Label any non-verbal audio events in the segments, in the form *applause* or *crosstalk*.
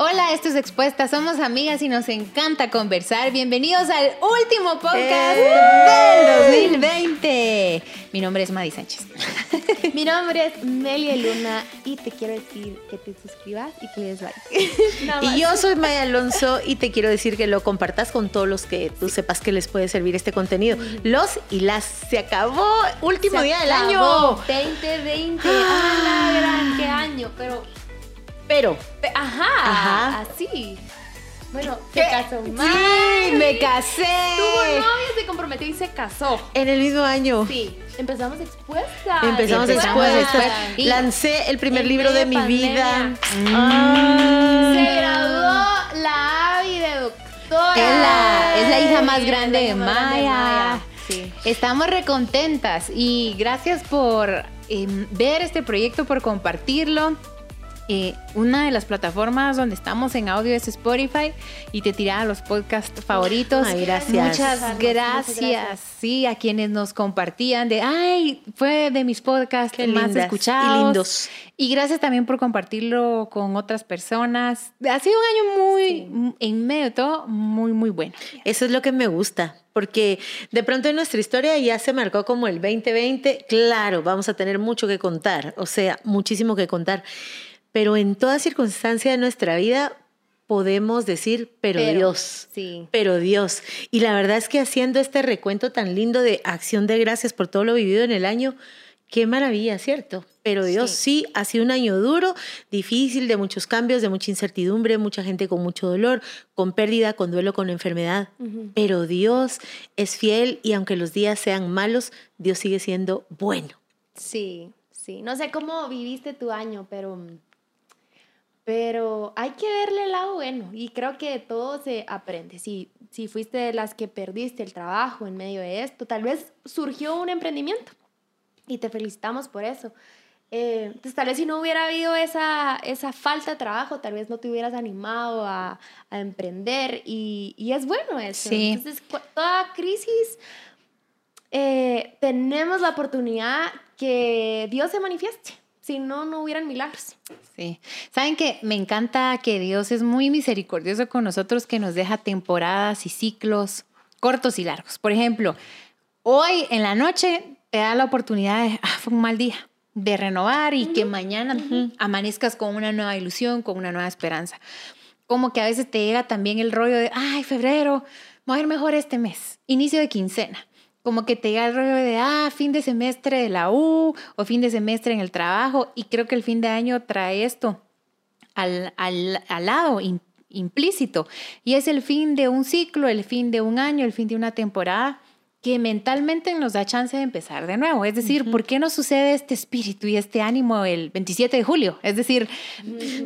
Hola, esto es Expuesta, somos amigas y nos encanta conversar. Bienvenidos al último podcast del 2020. Mi nombre es Madi Sánchez. *laughs* Mi nombre es Melia Luna y te quiero decir que te suscribas y que des like. *laughs* Y yo soy Maya Alonso y te quiero decir que lo compartas con todos los que tú sepas que les puede servir este contenido. Los y las. Se acabó. Último Se día del año. 2020. ¡Ah! ¡Qué año! Pero, Pero. pe- ajá, Ajá. así. Bueno, ¿Qué? se casó Sí, mal. me casé. Tuvo novio, se comprometió y se casó. En el mismo año. Sí, empezamos expuesta. Empezamos. Y- Lancé el primer En libro de mi vida. Ah. Se graduó la Avi de doctora. Es la, es la hija más Sí, grande la de hija más grande de Maya. Sí. Estamos recontentas y gracias por em, ver este proyecto, por compartirlo. Eh, una de las plataformas donde estamos en audio es Spotify y te tiraba los podcasts favoritos. Ay, gracias. Muchas Muchas gracias. gracias. Sí, a quienes nos compartían de, ay, fue de mis podcasts Qué más lindas escuchados. y lindos. Y gracias también por compartirlo con otras personas. Ha sido un año muy, en medio de todo, muy, muy bueno. Eso es lo que me gusta, porque de pronto en nuestra historia ya se marcó como el 2020. Claro, vamos a tener mucho que contar, o sea, muchísimo que contar. Pero en toda circunstancia de nuestra vida podemos decir, pero, Pero, Dios. sí. Pero Dios. Y la verdad es que haciendo este recuento tan lindo de acción de gracias por todo lo vivido en el año, qué maravilla, ¿cierto? Pero Dios sí. ha sido un año duro, difícil, de muchos cambios, de mucha incertidumbre, mucha gente con mucho dolor, con pérdida, con duelo, con enfermedad. Pero Dios es fiel y aunque los días sean malos, Dios sigue siendo bueno. Sí, sí. No sé cómo viviste tu año, pero, pero hay que verle el lado bueno. Y creo que de todo se aprende. Si, si fuiste de las que perdiste el trabajo en medio de esto, tal vez surgió un emprendimiento. Y te felicitamos por eso. Eh, entonces, tal vez si no hubiera habido esa, esa falta de trabajo, tal vez no te hubieras animado a, a emprender. Y, y es bueno eso. Sí. Entonces, toda crisis eh, tenemos la oportunidad que Dios se manifieste. Si no, no hubieran milagros. Sí. Saben que me encanta que Dios es muy misericordioso con nosotros, que nos deja temporadas y ciclos cortos y largos. Por ejemplo, hoy en la noche te da la oportunidad de, ah, fue un mal día, de renovar y que mañana amanezcas con una nueva ilusión, con una nueva esperanza. Como que a veces te llega también el rollo de, ay, febrero, va a ir mejor este mes, inicio de quincena. Como que te llega el rollo de, ah, fin de semestre de la U o fin de semestre en el trabajo. Y creo que el fin de año trae esto al, al, al lado im- implícito. Y es el fin de un ciclo, el fin de un año, el fin de una temporada que mentalmente nos da chance de empezar de nuevo. Es decir, ¿por qué no sucede este espíritu y este ánimo el 27 de julio? Es decir,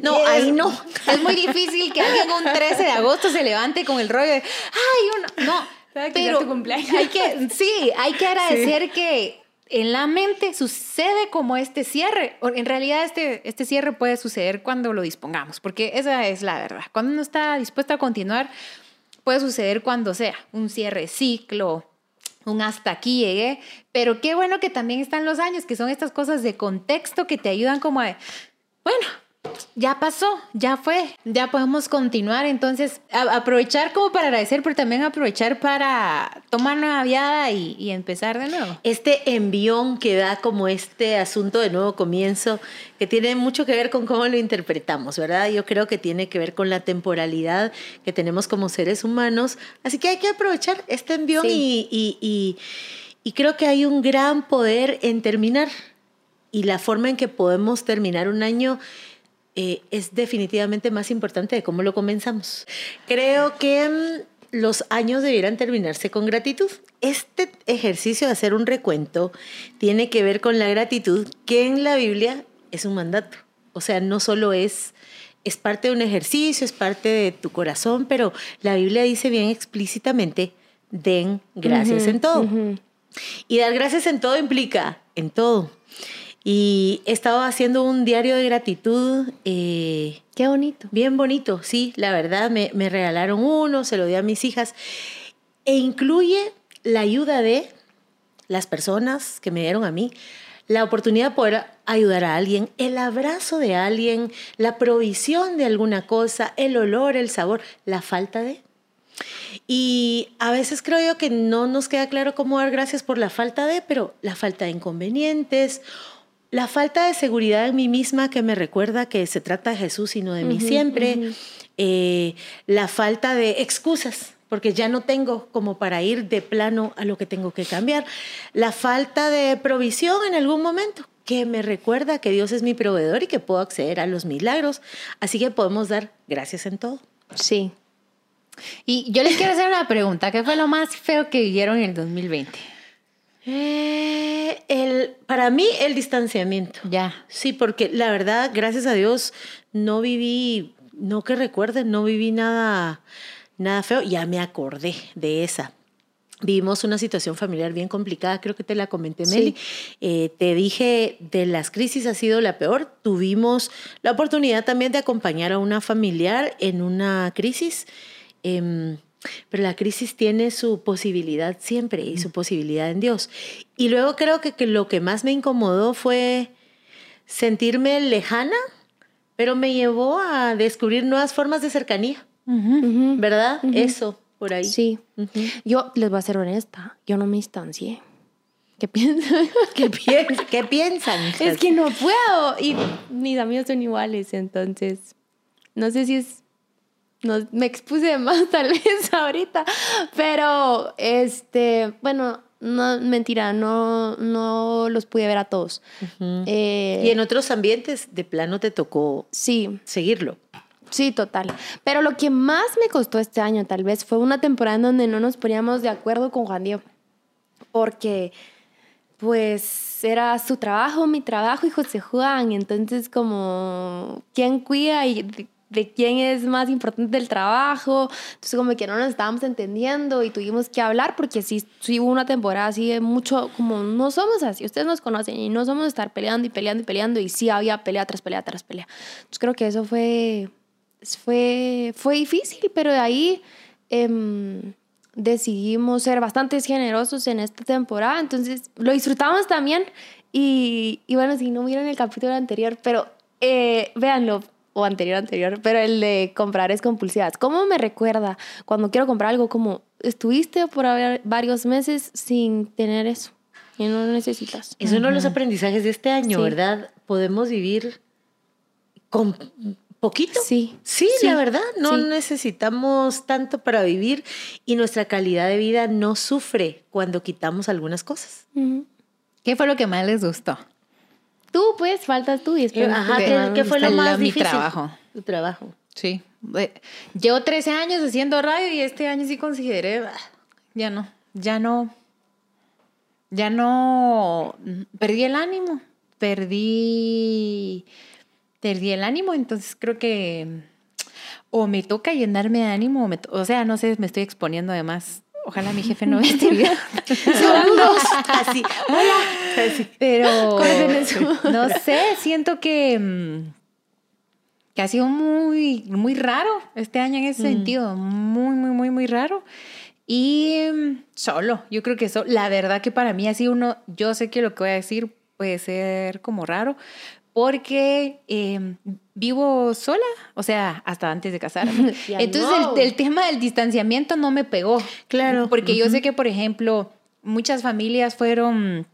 No, es- ahí no. Es muy difícil que alguien un 13 de agosto se levante con el rollo de, ay, uno, no. Pero es tu cumpleaños. hay que, *laughs* sí, hay que agradecer que en la mente sucede como este cierre. O En realidad este, este cierre puede suceder cuando lo dispongamos, porque esa es la verdad. Cuando uno está dispuesto a continuar, puede suceder cuando sea un cierre ciclo, un hasta aquí llegué, pero qué bueno que también están los años, que son estas cosas de contexto que te ayudan como a, bueno, ya pasó, ya fue, ya podemos continuar. Entonces, a- aprovechar como para agradecer, pero también aprovechar para tomar una viada y, y empezar de nuevo. Este envión que da como este asunto de nuevo comienzo, que tiene mucho que ver con cómo lo interpretamos, ¿verdad? Yo creo que tiene que ver con la temporalidad que tenemos como seres humanos. Así que hay que aprovechar este envión Sí. y, y- y- y creo que hay un gran poder en terminar. Y la forma en que podemos terminar un año eh, es definitivamente más importante de cómo lo comenzamos. Creo que mm, los años debieran terminarse con gratitud. Este ejercicio de hacer un recuento tiene que ver con la gratitud que en la Biblia es un mandato. O sea, no solo es, es parte de un ejercicio, es parte de tu corazón, pero la Biblia dice bien explícitamente, den gracias en todo. Y dar gracias en todo implica en todo. Y he estado haciendo un diario de gratitud. eh, Qué bonito. Bien bonito, sí, la verdad, me, me regalaron uno, se lo di a mis hijas, e incluye la ayuda de las personas que me dieron a mí, la oportunidad de poder ayudar a alguien, el abrazo de alguien, la provisión de alguna cosa, el olor, el sabor, la falta de. Y a veces creo yo que no nos queda claro cómo dar gracias por la falta de, pero la falta de inconvenientes, la falta de seguridad en mí misma que me recuerda que se trata de Jesús y no de mí siempre, eh, la falta de excusas porque ya no tengo como para ir de plano a lo que tengo que cambiar. La falta de provisión en algún momento, que me recuerda que Dios es mi proveedor y que puedo acceder a los milagros. Así que podemos dar gracias en todo. Sí. Y yo les quiero hacer una pregunta. ¿Qué fue lo más feo que vivieron en el 2020? Eh, el, para mí, el distanciamiento. Ya. Sí, porque la verdad, gracias a Dios, no viví, no que recuerden, no viví nada nada feo, ya me acordé de esa. Vivimos una situación familiar bien complicada, creo que te la comenté, Meli. Eh, te dije, de las crisis ha sido la peor. Tuvimos la oportunidad también de acompañar a una familiar en una crisis. Em, pero la crisis tiene su posibilidad siempre y su posibilidad en Dios. Y luego creo que, que, lo que más me incomodó fue sentirme lejana, pero me llevó a descubrir nuevas formas de cercanía. ¿Verdad? Eso, por ahí. Sí. Yo les voy a ser honesta, yo no me instancié. ¿Qué piensan? *laughs* ¿Qué, piensan? ¿Qué piensan? Es que no puedo. Y mis amigos son iguales, entonces no sé si es. No, me expuse más *laughs* tal vez ahorita, pero este, bueno, no, mentira, no, no los pude ver a todos. Eh, y en otros ambientes de plano te tocó sí. seguirlo. Sí, total. Pero lo que más me costó este año tal vez fue una temporada en donde no nos poníamos de acuerdo con Juan Diego. Porque pues era su trabajo, mi trabajo y José Juan. Entonces como, ¿quién cuida y de, quién es más importante el trabajo? Entonces como que no nos estábamos entendiendo y tuvimos que hablar porque sí, sí hubo una temporada así de mucho, como no somos así, ustedes nos conocen y no somos estar peleando y peleando y peleando y sí había pelea tras pelea tras pelea. Entonces creo que eso fue fue, fue difícil, pero de ahí em, decidimos ser bastante generosos en esta temporada, entonces lo disfrutamos también y, y bueno, si no miran el capítulo anterior, pero eh, véanlo, o anterior, anterior, pero el de comprar es compulsivas. ¿Cómo me recuerda cuando quiero comprar algo como estuviste por haber varios meses sin tener eso y no lo necesitas? Es uno de los aprendizajes de este año, ¿verdad? Podemos vivir con poquito. Sí. Sí, la verdad, no necesitamos tanto para vivir y nuestra calidad de vida no sufre cuando quitamos algunas cosas. ¿Qué fue lo que más les gustó? Tú, pues, faltas tú y eh, Ajá, ¿qué, fue lo más mi difícil? trabajo. Tu trabajo. Sí. Llevo 13 años haciendo radio y este año sí consideré, ah, ya no, ya no, ya no, perdí el ánimo, perdí perdí el ánimo, entonces creo que o me toca llenarme de ánimo, o, o sea, no sé, me estoy exponiendo además. Ojalá mi jefe no vea este video. Saludos. Así, hola. Pero no sé, siento que, mm, que ha sido muy, muy raro este año en ese mm. sentido. Muy, muy, muy, muy raro. Y mm, solo, yo creo que eso, la verdad que para mí ha sido uno, yo sé que lo que voy a decir puede ser como raro, porque em, vivo sola, o sea, hasta antes de casarme. *laughs* Entonces el, tema del distanciamiento no me pegó. Claro. Porque yo sé que, por ejemplo, muchas familias fueron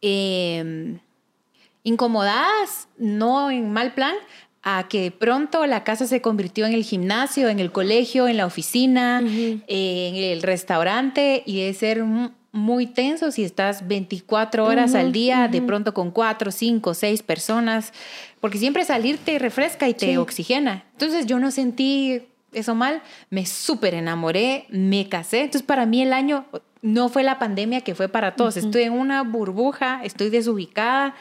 em, incomodadas, no en mal plan, a que pronto la casa se convirtió en el gimnasio, en el colegio, en la oficina, en el restaurante y de ser muy tenso si estás 24 horas al día, de pronto con 4, 5, 6 personas, porque siempre salir te refresca y te oxigena. Entonces yo no sentí eso mal, me súper enamoré, me casé. Entonces para mí el año no fue la pandemia que fue para todos. Estoy en una burbuja, estoy desubicada.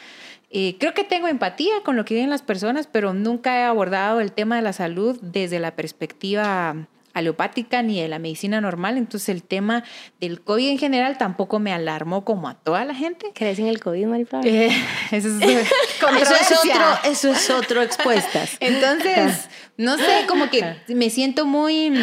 Eh, creo que tengo empatía con lo que viven las personas, pero nunca he abordado el tema de la salud desde la perspectiva aleopática ni de la medicina normal, entonces el tema del COVID en general tampoco me alarmó como a toda la gente. ¿Crees en el COVID, Mariflor? Eh, *laughs* eso, es, *laughs* eso, es otro, eso es otro expuestas. Entonces, no sé, como que me siento muy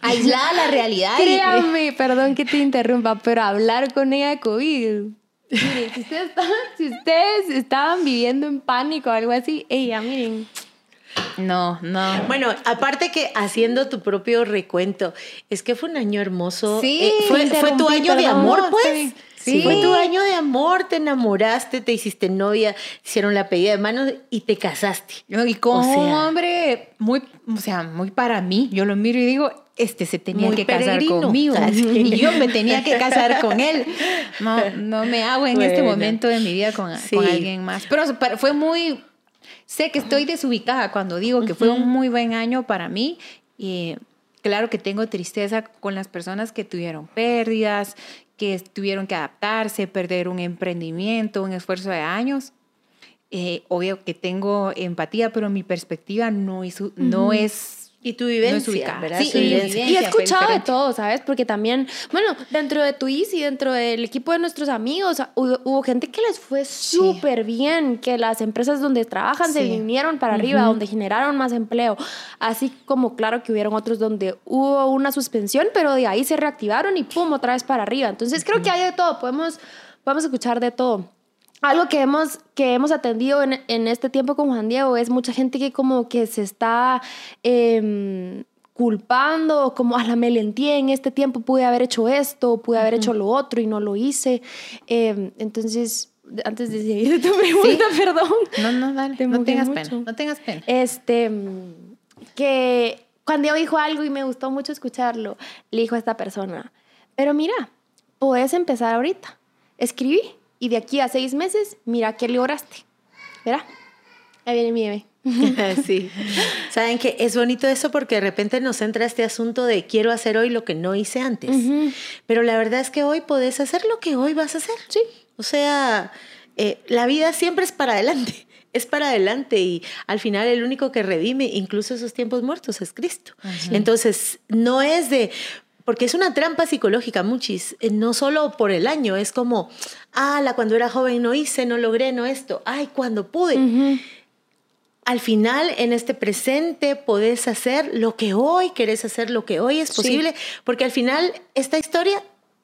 aislada de la realidad. Créame, perdón que te interrumpa, pero hablar con ella de COVID Miren, si ustedes, estaban, si ustedes estaban viviendo en pánico o algo así, ella, miren. No, no. Bueno, aparte que haciendo tu propio recuento, es que fue un año hermoso. Sí, Eh, fue, tu año de amor, no, pues. Sí. Sí. Fue tu año de amor, te enamoraste, te hiciste novia, hicieron la pedida de manos y te casaste. No, Y con O sea- un hombre muy, o sea, muy para mí. Yo lo miro y digo, este se tenía que casar peregrino. conmigo. Ah, sí. *laughs* Y yo me tenía que casar con él. No, no me hago en este momento de mi vida con, Sí. con alguien más. Pero, pero fue muy... Sé que estoy desubicada cuando digo que fue un muy buen año para mí. Y claro que tengo tristeza con las personas que tuvieron pérdidas, que tuvieron que adaptarse, perder un emprendimiento, un esfuerzo de años. Eh, obvio que tengo empatía, pero mi perspectiva no es, no es Y tu No es vivencia, ubicada. ¿verdad? Sí, Tu vivencia. Y he escuchado de todo, ¿sabes? Porque también, bueno, dentro de tu y dentro del equipo de nuestros amigos, hubo, hubo gente que les fue súper bien, que las empresas donde trabajan se Sí. vinieron para arriba, donde generaron más empleo. Así como, claro, que hubieron otros donde hubo una suspensión, pero de ahí se reactivaron y pum, otra vez para arriba. Entonces, creo que hay de todo, podemos, podemos escuchar de todo. Algo que hemos, que hemos atendido en, en este tiempo con Juan Diego es mucha gente que como que se está em, culpando, como a la melentía en este tiempo pude haber hecho esto, pude haber hecho lo otro y no lo hice. Em, entonces, antes de seguir tu pregunta, *laughs* perdón. No, no, dale. Te No tengas mucho. pena. No tengas pena. Este, que cuando Diego dijo algo y me gustó mucho escucharlo, le dijo a esta persona, pero mira, puedes empezar ahorita. Escribí y de aquí a seis meses, mira qué lograste. ¿Verá? Ahí viene mi bebé. *laughs* sí. Saben que es bonito eso porque de repente nos entra este asunto de quiero hacer hoy lo que no hice antes. Pero la verdad es que hoy podés hacer lo que hoy vas a hacer. Sí. O sea, eh, la vida siempre es para adelante. *laughs* Es para adelante y al final el único que redime incluso esos tiempos muertos es Cristo. Entonces, no es de, porque es una trampa psicológica, muchis, eh, no solo por el año, es como, ah, la cuando era joven no hice, no logré, no esto, ay, cuando pude. Al final, en este presente, podés hacer lo que hoy querés hacer, lo que hoy es Sí. posible, porque al final esta historia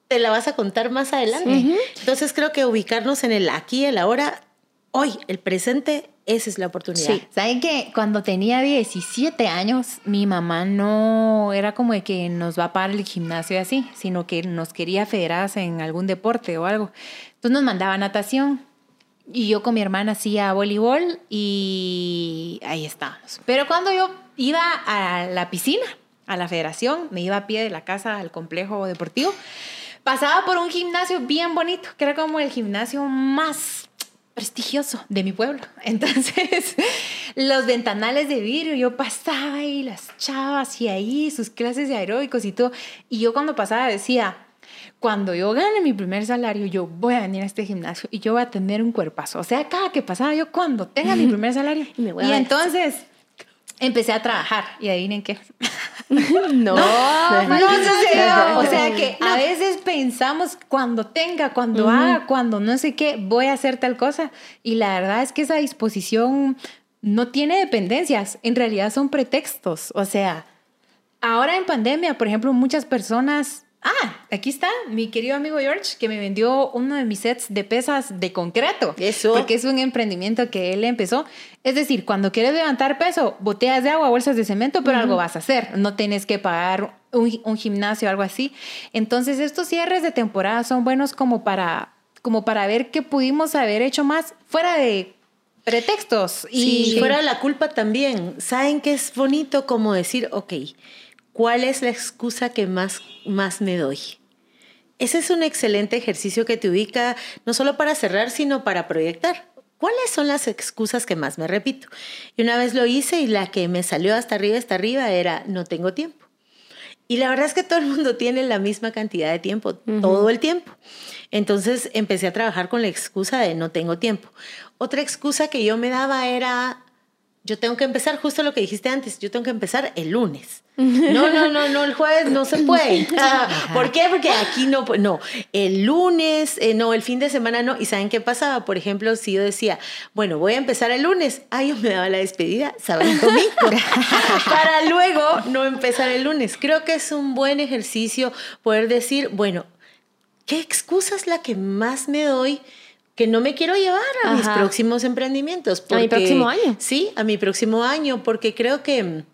te la vas a contar más adelante. Entonces creo que ubicarnos en el aquí, el ahora, hoy, el presente, esa es la oportunidad. Sí, ¿saben que cuando tenía 17 años, mi mamá no era como de que nos va a pagar el gimnasio y así, sino que nos quería federadas en algún deporte o algo. Entonces nos mandaba natación y yo con mi hermana hacía voleibol y ahí estábamos. Pero cuando yo iba a la piscina, a la federación, me iba a pie de la casa al complejo deportivo, pasaba por un gimnasio bien bonito, que era como el gimnasio más prestigioso de mi pueblo. *laughs* Entonces, los ventanales de vidrio, yo pasaba y las chavas y ahí sus clases de aeróbicos y todo. Y yo cuando pasaba decía, cuando yo gane mi primer salario, yo voy a venir a este gimnasio y yo voy a tener un cuerpazo. O sea, cada que pasaba yo, cuando tenga mi *laughs* primer salario. Y me voy y entonces empecé a trabajar y adivinen qué. *laughs* *laughs* No, No, no. O sea que a veces pensamos cuando tenga, cuando haga, cuando no sé qué, voy a hacer tal cosa. Y la verdad es que esa disposición no tiene dependencias. En realidad son pretextos. O sea, ahora en pandemia, por ejemplo, muchas personas... Ah, aquí está mi querido amigo George que me vendió uno de mis sets de pesas de concreto. Eso. Porque es un emprendimiento que él empezó. Es decir, cuando quieres levantar peso, botellas de agua, bolsas de cemento, pero algo vas a hacer. No tienes que pagar un, un gimnasio o algo así. Entonces, estos cierres de temporada son buenos como para, como para ver qué pudimos haber hecho más fuera de pretextos. Y Y fuera la culpa también. ¿Saben que es bonito como decir, ok, ¿cuál es la excusa que más, más me doy? Ese es un excelente ejercicio que te ubica no solo para cerrar, sino para proyectar. ¿Cuáles son las excusas que más me repito? Y una vez lo hice y la que me salió hasta arriba, hasta arriba era no tengo tiempo. Y la verdad es que todo el mundo tiene la misma cantidad de tiempo, todo el tiempo. Entonces empecé a trabajar con la excusa de no tengo tiempo. Otra excusa que yo me daba era, yo tengo que empezar justo lo que dijiste antes, yo tengo que empezar el lunes. *laughs* No, no, no, no, el jueves no se puede. *laughs* ¿Por qué? Porque aquí no, no, el lunes, eh, no, el fin de semana no. ¿Y saben qué pasaba? Por ejemplo, si yo decía, bueno, voy a empezar el lunes, ay, yo me daba la despedida, sábado *laughs* y domingo, para luego no empezar el lunes. Creo que es un buen ejercicio poder decir, bueno, ¿qué excusa es la que más me doy? Que no me quiero llevar a mis próximos emprendimientos. A mi próximo año. Sí, a mi próximo año, porque creo que,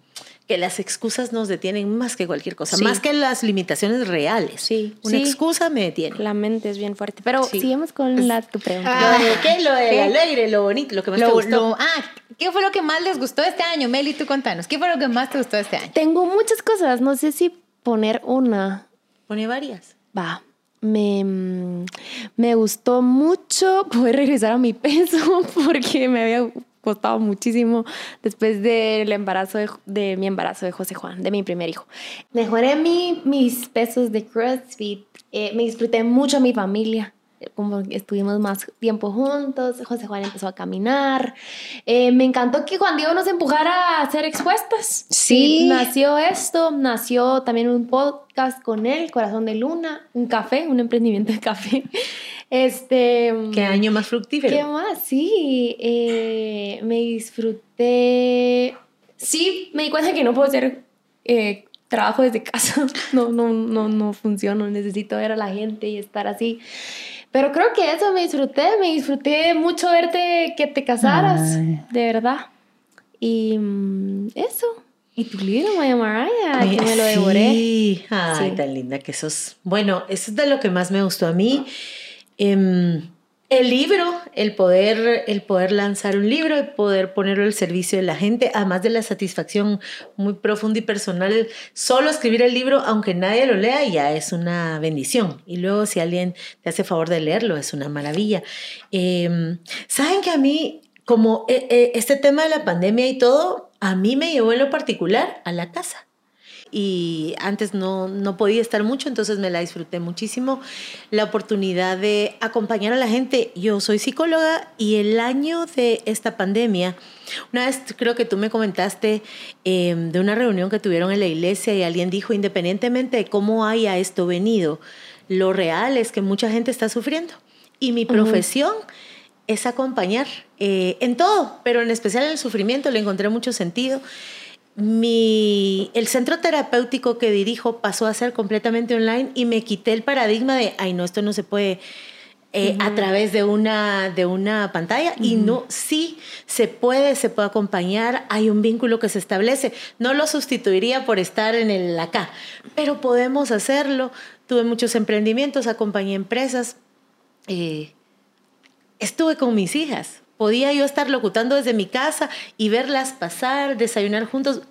que las excusas nos detienen más que cualquier cosa, Sí. más que las limitaciones reales. Sí, Una sí. excusa me detiene. La mente es bien fuerte. Pero Sí. sigamos con la, tu pregunta. Ah, Lo de qué, lo de ¿qué? alegre, lo bonito, lo que más te gustó. lo- ah, ¿qué fue lo que más les gustó este año? Meli, tú contanos. ¿Qué fue lo que más te gustó este año? Tengo muchas cosas. No sé si poner una. Pone varias. Va. Me, me gustó mucho *laughs* poder regresar a mi peso *laughs* porque me había costado muchísimo después del embarazo de, mi embarazo de José Juan, de mi primer hijo. Mejoré mi, mis pesos de CrossFit, eh, me disfruté mucho a mi familia, como estuvimos más tiempo juntos, José Juan empezó a caminar, Eh, me encantó que Juan Diego nos empujara a ser expuestas. Sí. nació esto, nació también un podcast con él, Corazón de Luna, un café, un emprendimiento de café. *laughs* Este, ¿Qué año más fructífero? ¿Qué más? Sí, eh, me disfruté. Sí, me di cuenta que no puedo hacer eh, trabajo desde casa. *laughs* No, no, no, no funciona. Necesito ver a la gente y estar así. Pero creo que eso me disfruté. Me disfruté mucho verte que te casaras, Ay. de verdad. Y mm, eso. Y tu libro, Maya Mariah, que me lo devoré. Sí, ay, Sí. tan linda que sos. Bueno, eso es de lo que más me gustó a mí. Em, el libro, el poder, el poder lanzar un libro, el poder ponerlo al servicio de la gente, además de la satisfacción muy profunda y personal, solo escribir el libro, aunque nadie lo lea, ya es una bendición. Y luego si alguien te hace favor de leerlo, es una maravilla. Em, Saben que a mí, como eh, eh, este tema de la pandemia y todo, a mí me llevó en lo particular a la casa y antes no, no podía estar mucho, entonces me la disfruté muchísimo. La oportunidad de acompañar a la gente. Yo soy psicóloga y el año de esta pandemia, una vez creo que tú me comentaste eh, de una reunión que tuvieron en la iglesia y alguien dijo, independientemente de cómo haya esto venido, lo real es que mucha gente está sufriendo. Y mi profesión es acompañar eh, en todo, pero en especial en el sufrimiento, le encontré mucho sentido. Mi, el centro terapéutico que dirijo pasó a ser completamente online y me quité el paradigma de, ay, no, esto no se puede eh, a través de una, de una pantalla. Y no, sí, se puede, se puede acompañar, hay un vínculo que se establece. No lo sustituiría por estar en el acá, pero podemos hacerlo. Tuve muchos emprendimientos, acompañé empresas. eh, estuve con mis hijas. Podía yo estar locutando desde mi casa y verlas pasar, desayunar juntos.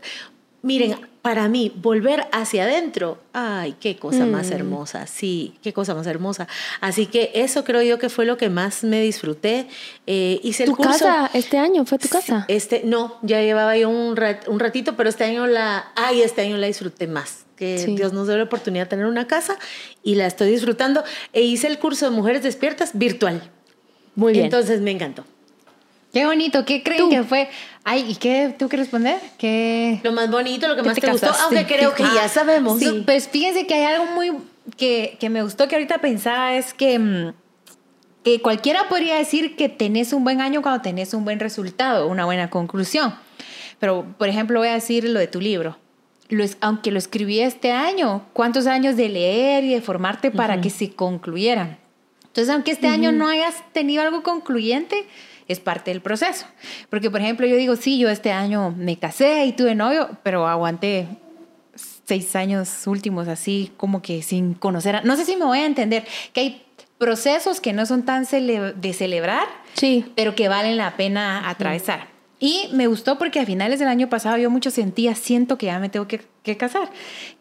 Miren, para mí, volver hacia adentro, ay, qué cosa más hermosa, sí, qué cosa más hermosa. Así que eso creo yo que fue lo que más me disfruté. Eh, hice el ¿Tu curso. casa este año fue tu casa? Este, no, ya llevaba yo un, rat- un ratito, pero este año la, ay, este año la disfruté más. Que Sí. Dios nos dio la oportunidad de tener una casa y la estoy disfrutando. E hice el curso de Mujeres Despiertas virtual. Muy bien. Entonces me encantó. Qué bonito, ¿qué creen Tú. que fue? Ay, ¿y qué tú quieres responder? ¿Qué? Lo más bonito, lo que ¿Qué más te te, gustó, aunque creo que Ah, ya sabemos. sí, Pues fíjense que hay algo muy que, que me gustó que ahorita pensaba es que, mm, que cualquiera podría decir que tenés un buen año cuando tenés un buen resultado, una buena conclusión. Pero, por ejemplo, voy a decir lo de tu libro. Lo es- aunque lo escribí este año, ¿cuántos años de leer y de formarte para que se concluyera? Entonces, aunque este año no hayas tenido algo concluyente, es parte del proceso. Porque, por ejemplo, yo digo, sí, yo este año me casé y tuve novio, pero aguanté seis años últimos así como que sin conocer. a- no sé si me voy a entender, que hay procesos que no son tan cele- de celebrar, Sí. pero que valen la pena atravesar. Y me gustó porque a finales del año pasado yo mucho sentía, siento que ya me tengo que, que casar,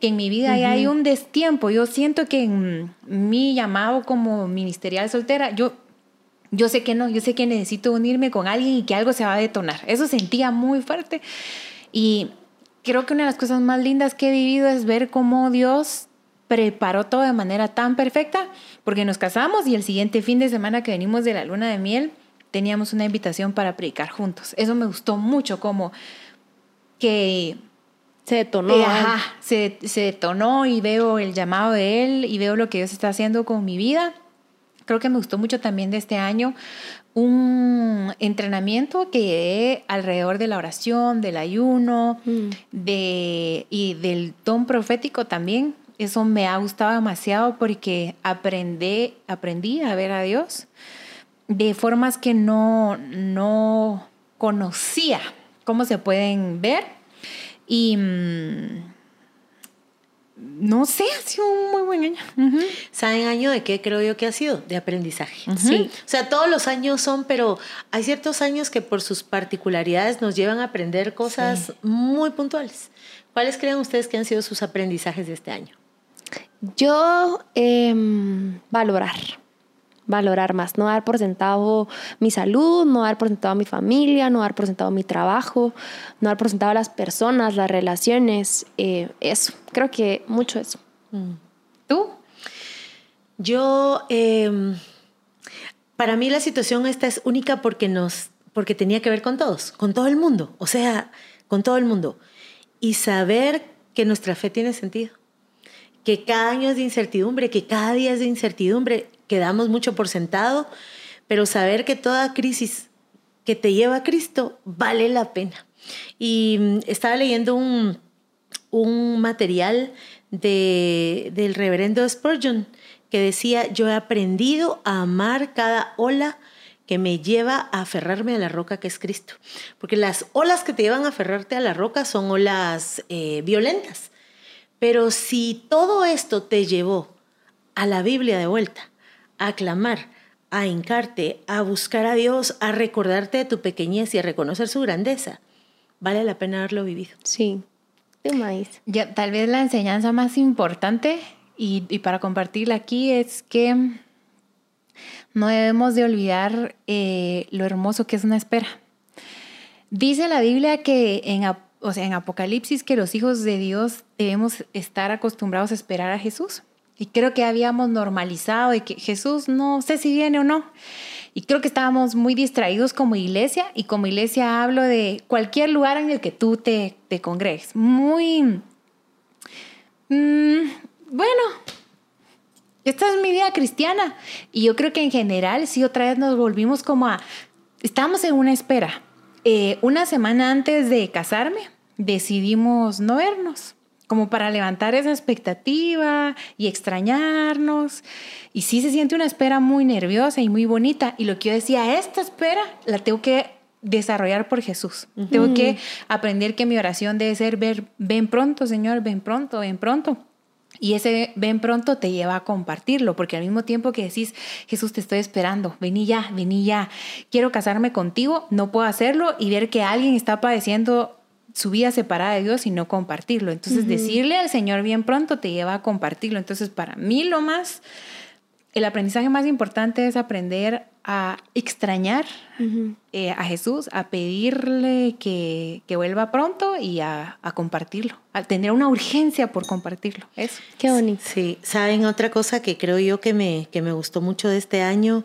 que en mi vida ya hay un destiempo. Yo siento que en mi llamado como ministerial soltera, yo, yo sé que no, yo sé que necesito unirme con alguien y que algo se va a detonar. Eso sentía muy fuerte. Y creo que una de las cosas más lindas que he vivido es ver cómo Dios preparó todo de manera tan perfecta, porque nos casamos y el siguiente fin de semana que venimos de la luna de miel, teníamos una invitación para predicar juntos. Eso me gustó mucho, como que Se detonó. eh, ajá, se, se detonó y veo el llamado de él y veo lo que Dios está haciendo con mi vida. Creo que me gustó mucho también de este año un entrenamiento que llevé alrededor de la oración, del ayuno Mm. de, y del don profético también. Eso me ha gustado demasiado porque aprendí, aprendí a ver a Dios de formas que no, no conocía cómo se pueden ver. Y mm, no sé, ha sido un muy buen año. ¿Saben año de qué creo yo que ha sido? De aprendizaje. Sí. O sea, todos los años son, pero hay ciertos años que por sus particularidades nos llevan a aprender cosas muy puntuales. ¿Cuáles creen ustedes que han sido sus aprendizajes de este año? Yo, em, valorar valorar más, no dar por sentado mi salud, no dar por sentado mi familia, no dar por sentado mi trabajo, no dar por sentado las personas, las relaciones, eh, eso, creo que mucho eso. Mm. ¿Tú? Yo, em, para mí la situación esta es única porque nos, porque tenía que ver con todos, con todo el mundo, o sea, con todo el mundo. Y saber que nuestra fe tiene sentido, que cada año es de incertidumbre, que cada día es de incertidumbre, quedamos mucho por sentado, pero saber que toda crisis que te lleva a Cristo vale la pena. Y mm, estaba leyendo un, un material de, del reverendo Spurgeon que decía, yo he aprendido a amar cada ola que me lleva a aferrarme a la roca que es Cristo. Porque las olas que te llevan a aferrarte a la roca son olas eh, violentas. Pero si todo esto te llevó a la Biblia de vuelta, a clamar, a hincarte, a buscar a Dios, a recordarte de tu pequeñez y a reconocer su grandeza, vale la pena haberlo vivido. Sí, de maíz. Ya, tal vez la enseñanza más importante y, para compartirla aquí es que no debemos de olvidar eh, lo hermoso que es una espera. Dice la Biblia que en, o sea, en Apocalipsis que los hijos de Dios debemos estar acostumbrados a esperar a Jesús. Y creo que habíamos normalizado de que Jesús no sé si viene o no. Y creo que estábamos muy distraídos como iglesia y como iglesia hablo de cualquier lugar en el que tú te, te congregues. Muy... Mm, bueno, esta es mi vida cristiana. Y yo creo que en general sí otra vez nos volvimos como a... Estamos en una espera. Eh, una semana antes de casarme decidimos no vernos como para levantar esa expectativa y extrañarnos. Y sí se siente una espera muy nerviosa y muy bonita. Y lo que yo decía, esta espera la tengo que desarrollar por Jesús. Tengo que aprender que mi oración debe ser, ver, ven pronto, Señor, ven pronto, ven pronto. Y ese ven pronto te lleva a compartirlo, porque al mismo tiempo que decís, Jesús, te estoy esperando, vení ya, vení ya, quiero casarme contigo, no puedo hacerlo y ver que alguien está padeciendo su vida separada de Dios y no compartirlo. Entonces, decirle al Señor bien pronto te lleva a compartirlo. Entonces, para mí lo más, el aprendizaje más importante es aprender a extrañar eh, a Jesús, a pedirle que, vuelva pronto y a, compartirlo, a tener una urgencia por compartirlo. Eso. Qué bonito. Sí, saben otra cosa que creo yo que me, que me gustó mucho de este año.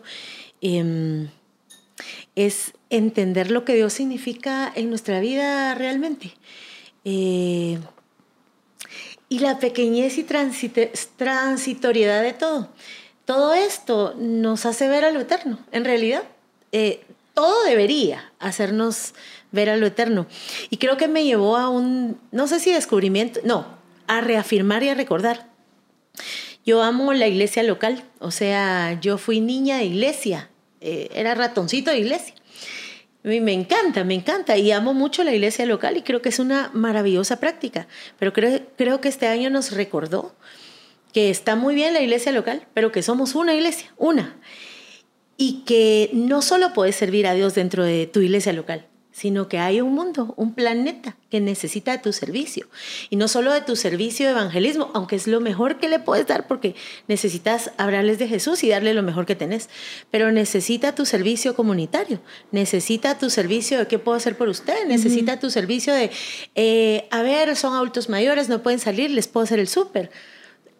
Em, es entender lo que Dios significa en nuestra vida realmente. Eh, y la pequeñez y transitoriedad de todo. Todo esto nos hace ver a lo eterno, en realidad. Eh, todo debería hacernos ver a lo eterno. Y creo que me llevó a un, no sé si descubrimiento, no, a reafirmar y a recordar. Yo amo la iglesia local, o sea, yo fui niña de iglesia, eh, era ratoncito de iglesia. Me encanta, me encanta y amo mucho la iglesia local y creo que es una maravillosa práctica, pero creo, creo que este año nos recordó que está muy bien la iglesia local, pero que somos una iglesia, una, y que no solo puedes servir a Dios dentro de tu iglesia local, sino que hay un mundo, un planeta que necesita de tu servicio. Y no solo de tu servicio de evangelismo, aunque es lo mejor que le puedes dar porque necesitas hablarles de Jesús y darle lo mejor que tenés, pero necesita tu servicio comunitario, necesita tu servicio de qué puedo hacer por usted, necesita tu servicio de, eh, a ver, son adultos mayores, no pueden salir, les puedo hacer el súper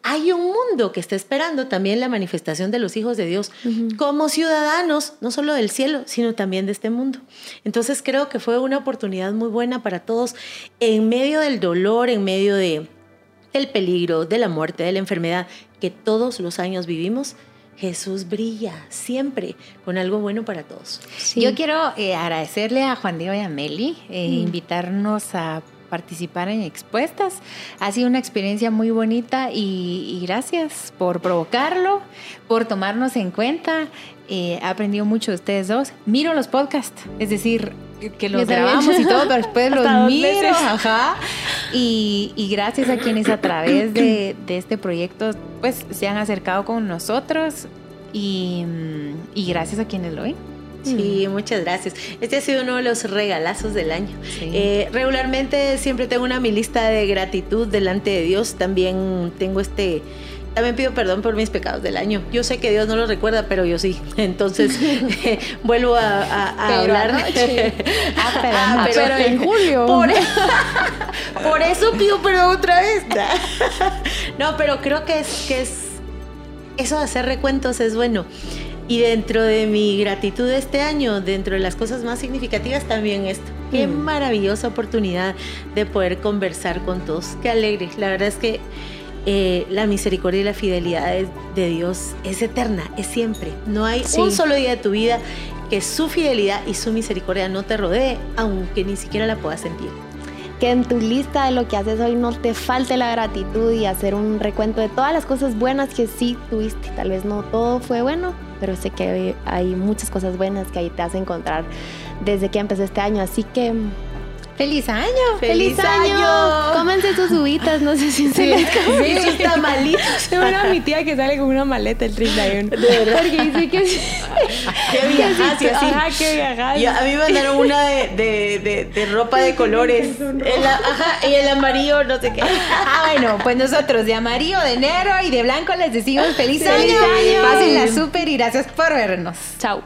hay un mundo que está esperando también la manifestación de los hijos de Dios como ciudadanos, no solo del cielo, sino también de este mundo. Entonces creo que fue una oportunidad muy buena para todos en medio del dolor, en medio de, del peligro, de la muerte, de la enfermedad que todos los años vivimos. Jesús brilla siempre con algo bueno para todos. Yo quiero eh, agradecerle a Juan Diego y a Meli, e invitarnos a participar en Expuestas. Ha sido una experiencia muy bonita y, y gracias por provocarlo, por tomarnos en cuenta. Eh, he aprendido mucho de ustedes dos. Miro los podcasts, es decir, que los grabamos y todo, pero después *laughs* los miro. Ajá. Y, y, gracias a quienes a través de, de, este proyecto pues se han acercado con nosotros y, y gracias a quienes lo ven. Sí, muchas gracias. Este ha sido uno de los regalazos del año. Sí. Eh, regularmente siempre tengo una mi lista de gratitud delante de Dios. También tengo este también pido perdón por mis pecados del año. Yo sé que Dios no los recuerda, pero yo sí. *laughs* Entonces *laughs* vuelvo a, a, a hablar. *laughs* ah, pero, ah, pero, pero, en julio. Por, por, eso pido perdón otra vez. no, pero creo que es, que es eso de hacer recuentos es bueno. Y dentro de mi gratitud de este año, dentro de las cosas más significativas, también esto. Qué mm. maravillosa oportunidad de poder conversar con todos. Qué alegre. La verdad es que eh, la misericordia y la fidelidad de, de, Dios es eterna, es siempre. No hay sí. un solo día de tu vida que su fidelidad y su misericordia no te rodee, aunque ni siquiera la puedas sentir. Que en tu lista de lo que haces hoy no te falte la gratitud y hacer un recuento de todas las cosas buenas que sí tuviste. Tal vez no todo fue bueno, pero sé que hay muchas cosas buenas que ahí te hace encontrar desde que empezó este año. Así que ¡Feliz año! ¡Feliz, ¡Feliz año! Cómense sus uvitas, no sé si se les *laughs* sí, sus tamalitos. Tengo una mi tía que sale con una maleta el 31. De verdad. Porque dice que... ¡Qué viajas! Sí, ajá, qué. Y a mí me mandaron una de, de, de, de ropa de colores. El, ajá, y el amarillo, no sé qué. Ah, bueno, pues nosotros de amarillo, de negro y de blanco les decimos ¡Feliz, ¡Feliz año! año! Pásenla súper y gracias por vernos. Chao.